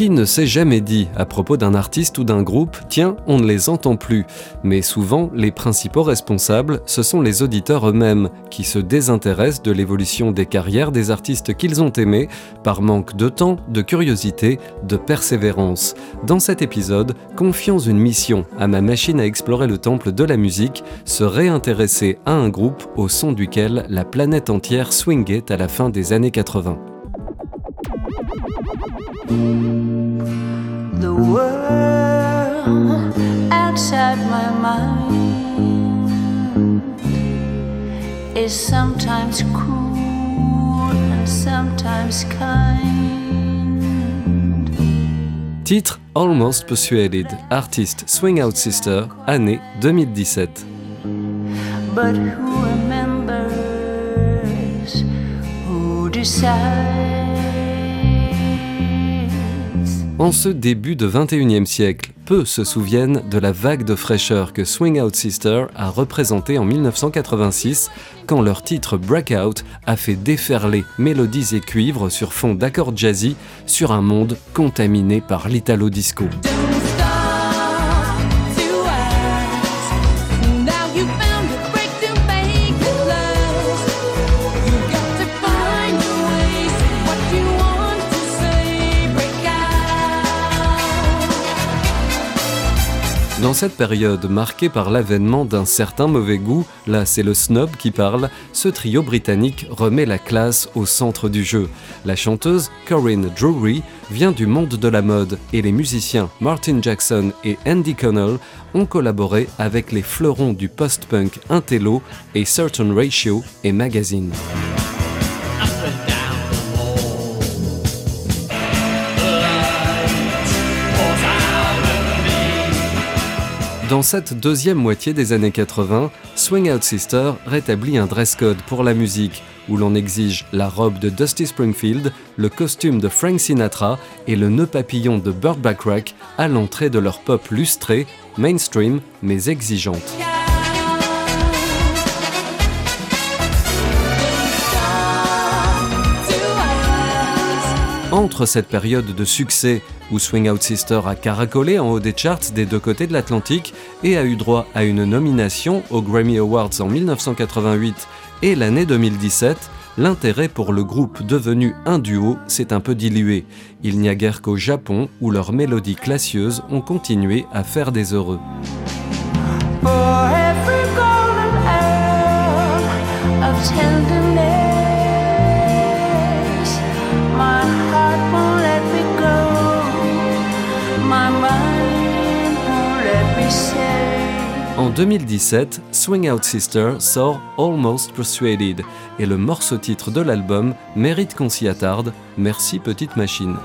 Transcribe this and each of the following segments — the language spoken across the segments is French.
Qui ne s'est jamais dit à propos d'un artiste ou d'un groupe, tiens, on ne les entend plus Mais souvent, les principaux responsables, ce sont les auditeurs eux-mêmes, qui se désintéressent de l'évolution des carrières des artistes qu'ils ont aimés, par manque de temps, de curiosité, de persévérance. Dans cet épisode, confions une mission à ma machine à explorer le temple de la musique, se réintéresser à un groupe au son duquel la planète entière swingait à la fin des années 80. The world outside my mind is sometimes cruel and sometimes kind. Titre Almost Persuaded, artiste Swing Out Sister, année 2017. But who remembers? Who decides? En ce début de 21e siècle, peu se souviennent de la vague de fraîcheur que Swing Out Sister a représentée en 1986 quand leur titre Breakout a fait déferler mélodies et cuivres sur fond d'accords jazzy sur un monde contaminé par l'italo Dans cette période marquée par l'avènement d'un certain mauvais goût, là c'est le snob qui parle, ce trio britannique remet la classe au centre du jeu. La chanteuse Corinne Drury vient du monde de la mode et les musiciens Martin Jackson et Andy Connell ont collaboré avec les fleurons du post-punk Intello et Certain Ratio et Magazine. Dans cette deuxième moitié des années 80, Swing Out Sister rétablit un dress code pour la musique, où l'on exige la robe de Dusty Springfield, le costume de Frank Sinatra et le nœud papillon de Burt Bacharach à l'entrée de leur pop lustrée, mainstream mais exigeante. Entre cette période de succès où Swing Out Sister a caracolé en haut des charts des deux côtés de l'Atlantique et a eu droit à une nomination aux Grammy Awards en 1988 et l'année 2017, l'intérêt pour le groupe devenu un duo s'est un peu dilué. Il n'y a guère qu'au Japon où leurs mélodies classieuses ont continué à faire des heureux. En 2017, Swing Out Sister sort Almost Persuaded et le morceau titre de l'album mérite qu'on s'y attarde. Merci petite machine.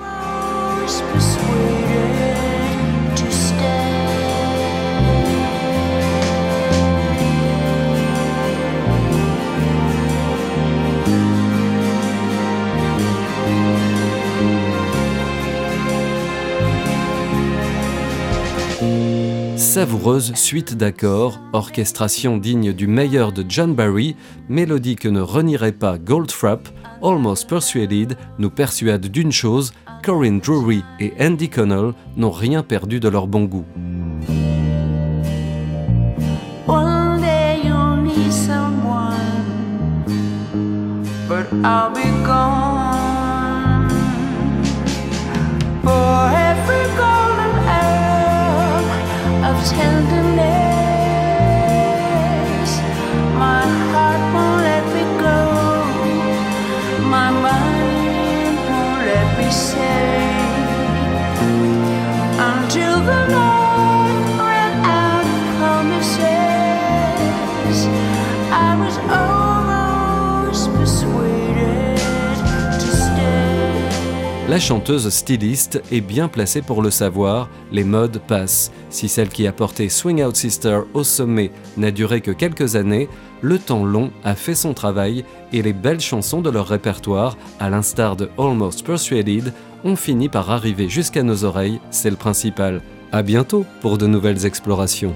savoureuse suite d'accords, orchestration digne du meilleur de John Barry, mélodie que ne renierait pas Goldfrapp, Almost Persuaded nous persuade d'une chose, Corinne Drury et Andy Connell n'ont rien perdu de leur bon goût. tell them La chanteuse styliste est bien placée pour le savoir, les modes passent. Si celle qui a porté Swing Out Sister au sommet n'a duré que quelques années, le temps long a fait son travail et les belles chansons de leur répertoire, à l'instar de Almost Persuaded, ont fini par arriver jusqu'à nos oreilles, c'est le principal. À bientôt pour de nouvelles explorations.